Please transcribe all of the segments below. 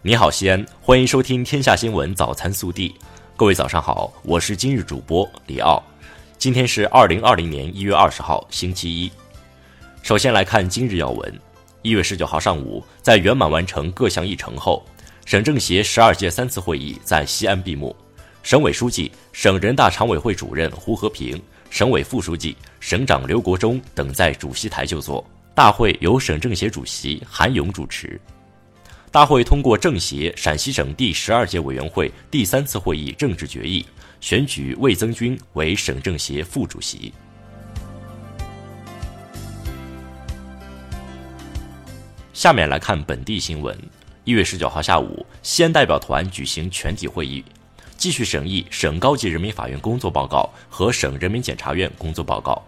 你好，西安，欢迎收听《天下新闻早餐速递》。各位早上好，我是今日主播李奥。今天是二零二零年一月二十号，星期一。首先来看今日要闻。一月十九号上午，在圆满完成各项议程后，省政协十二届三次会议在西安闭幕。省委书记、省人大常委会主任胡和平、省委副书记、省长刘国中等在主席台就座。大会由省政协主席韩勇主持。大会通过政协陕西省第十二届委员会第三次会议政治决议，选举魏增军为省政协副主席。下面来看本地新闻。一月十九号下午，西安代表团举行全体会议，继续审议省高级人民法院工作报告和省人民检察院工作报告。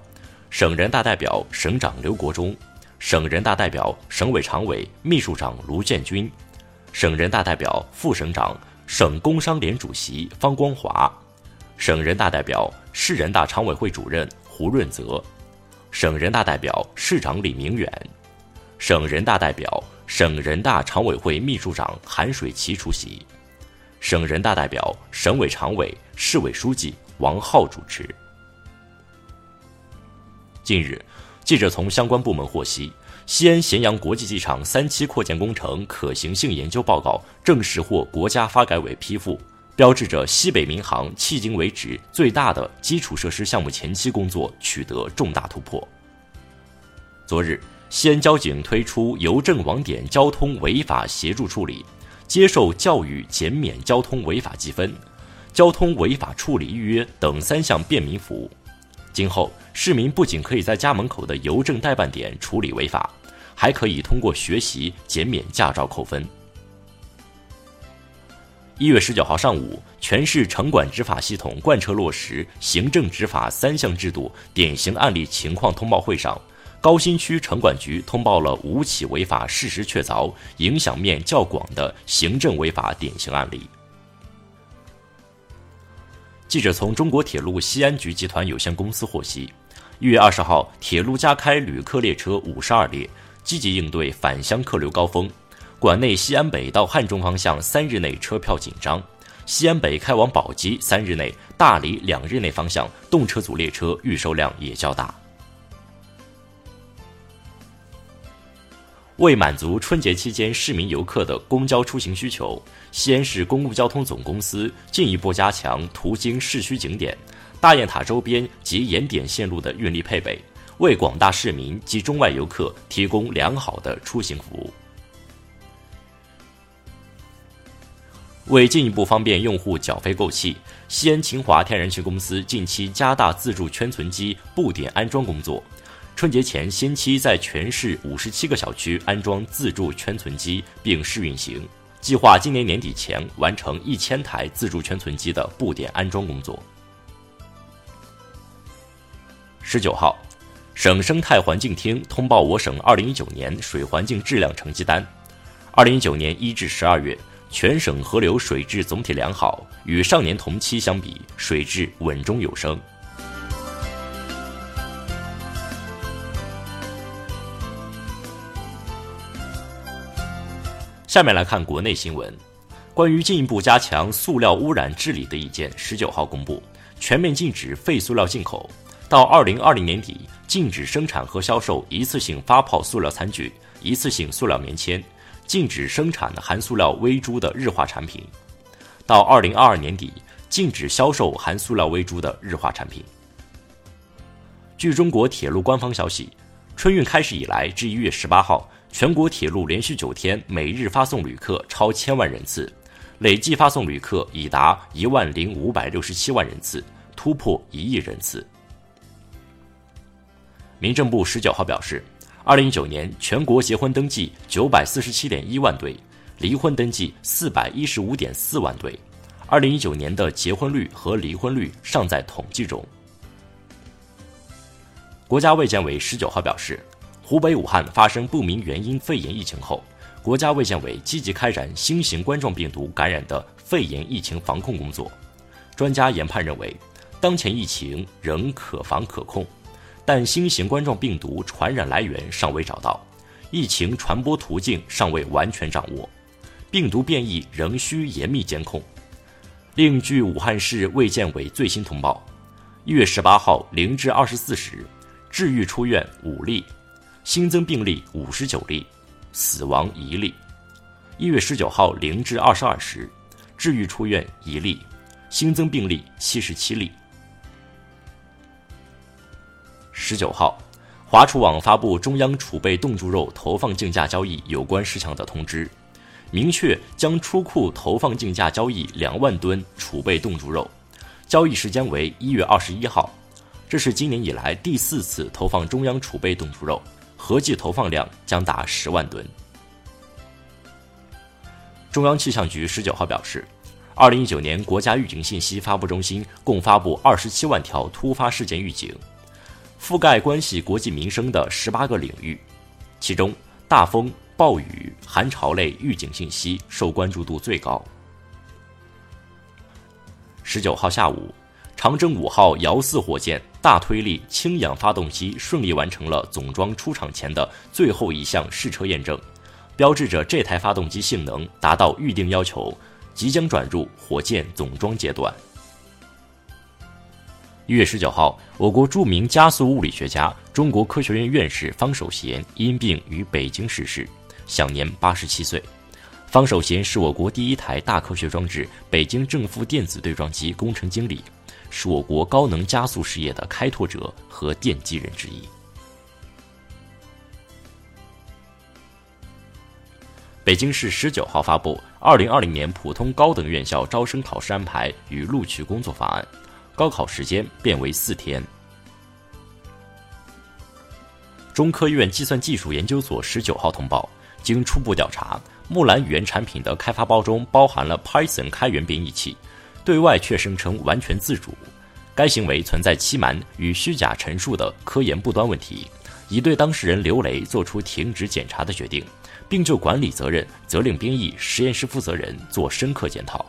省人大代表、省长刘国中。省人大代表、省委常委、秘书长卢建军，省人大代表、副省长、省工商联主席方光华，省人大代表、市人大常委会主任胡润泽，省人大代表、市长李明远，省人大代表、省人大常委会秘书长韩水奇出席，省人大代表、省委常委、市委书记王浩主持。近日。记者从相关部门获悉，西安咸阳国际机场三期扩建工程可行性研究报告正式获国家发改委批复，标志着西北民航迄今为止最大的基础设施项目前期工作取得重大突破。昨日，西安交警推出邮政网点交通违法协助处理、接受教育减免交通违法记分、交通违法处理预约等三项便民服务。今后，市民不仅可以在家门口的邮政代办点处理违法，还可以通过学习减免驾照扣分。一月十九号上午，全市城管执法系统贯彻落实行政执法三项制度典型案例情况通报会上，高新区城管局通报了五起违法事实确凿、影响面较广的行政违法典型案例。记者从中国铁路西安局集团有限公司获悉，一月二十号，铁路加开旅客列车五十二列，积极应对返乡客流高峰。管内西安北到汉中方向三日内车票紧张，西安北开往宝鸡三日内、大理两日内方向动车组列车预售量也较大。为满足春节期间市民游客的公交出行需求，西安市公共交通总公司进一步加强途经市区景点、大雁塔周边及沿点线路的运力配备，为广大市民及中外游客提供良好的出行服务。为进一步方便用户缴费购气，西安秦华天然气公司近期加大自助圈存机布点安装工作。春节前先期在全市五十七个小区安装自助圈存机并试运行，计划今年年底前完成一千台自助圈存机的布点安装工作。十九号，省生态环境厅通报我省二零一九年水环境质量成绩单，二零一九年一至十二月，全省河流水质总体良好，与上年同期相比，水质稳中有升。下面来看国内新闻，关于进一步加强塑料污染治理的意见，十九号公布，全面禁止废塑料进口，到二零二零年底禁止生产和销售一次性发泡塑料餐具、一次性塑料棉签，禁止生产含塑料微珠的日化产品，到二零二二年底禁止销售含塑料微珠的日化产品。据中国铁路官方消息，春运开始以来至一月十八号。全国铁路连续九天每日发送旅客超千万人次，累计发送旅客已达一万零五百六十七万人次，突破一亿人次。民政部十九号表示，二零一九年全国结婚登记九百四十七点一万对，离婚登记四百一十五点四万对。二零一九年的结婚率和离婚率尚在统计中。国家卫健委十九号表示。湖北武汉发生不明原因肺炎疫情后，国家卫健委积极开展新型冠状病毒感染的肺炎疫情防控工作。专家研判认为，当前疫情仍可防可控，但新型冠状病毒传染来源尚未找到，疫情传播途径尚未完全掌握。病毒变异仍需严密监控。另据武汉市卫健委最新通报，一月十八号零至二十四时，治愈出院五例，新增病例五十九例，死亡一例。一月十九号零至二十二时，治愈出院一例，新增病例七十七例。十九号，华储网发布中央储备冻猪肉投放竞价交易有关事项的通知。明确将出库投放竞价交易两万吨储备冻猪肉，交易时间为一月二十一号。这是今年以来第四次投放中央储备冻猪肉，合计投放量将达十万吨。中央气象局十九号表示，二零一九年国家预警信息发布中心共发布二十七万条突发事件预警，覆盖关系国计民生的十八个领域，其中大风。暴雨、寒潮类预警信息受关注度最高。十九号下午，长征五号遥四火箭大推力氢氧发动机顺利完成了总装出厂前的最后一项试车验证，标志着这台发动机性能达到预定要求，即将转入火箭总装阶段。一月十九号，我国著名加速物理学家、中国科学院院士方守贤因病于北京逝世。享年八十七岁，方守贤是我国第一台大科学装置北京正负电子对撞机工程经理，是我国高能加速事业的开拓者和奠基人之一。北京市十九号发布二零二零年普通高等院校招生考试安排与录取工作方案，高考时间变为四天。中科院计算技术研究所十九号通报。经初步调查，木兰语言产品的开发包中包含了 Python 开源编译器，对外却声称完全自主。该行为存在欺瞒与虚假陈述的科研不端问题，已对当事人刘雷作出停职检查的决定，并就管理责任责令编译实验室负责人做深刻检讨。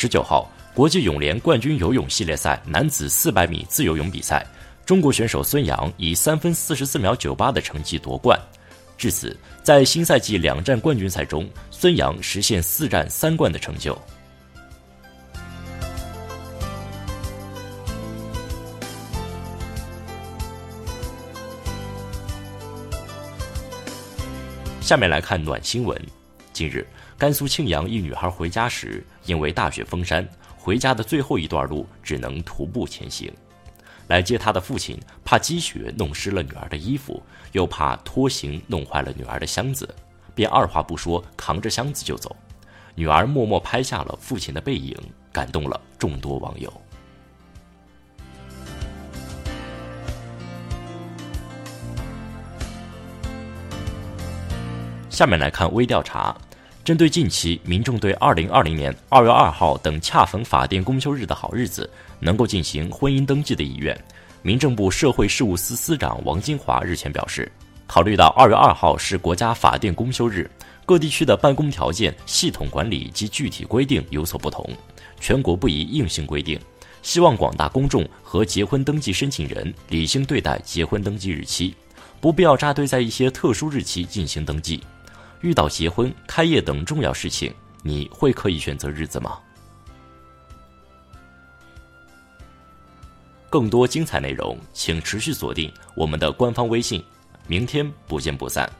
十九号，国际泳联冠军游泳系列赛男子四百米自由泳比赛。中国选手孙杨以三分四十四秒九八的成绩夺冠，至此，在新赛季两站冠军赛中，孙杨实现四战三冠的成就。下面来看暖新闻。近日，甘肃庆阳一女孩回家时，因为大雪封山，回家的最后一段路只能徒步前行。来接她的父亲怕积雪弄湿了女儿的衣服，又怕拖行弄坏了女儿的箱子，便二话不说扛着箱子就走。女儿默默拍下了父亲的背影，感动了众多网友。下面来看微调查。针对近期民众对二零二零年二月二号等恰逢法定公休日的好日子能够进行婚姻登记的意愿，民政部社会事务司司长王金华日前表示，考虑到二月二号是国家法定公休日，各地区的办公条件、系统管理及具体规定有所不同，全国不宜硬性规定，希望广大公众和结婚登记申请人理性对待结婚登记日期，不必要扎堆在一些特殊日期进行登记。遇到结婚、开业等重要事情，你会刻意选择日子吗？更多精彩内容，请持续锁定我们的官方微信。明天不见不散。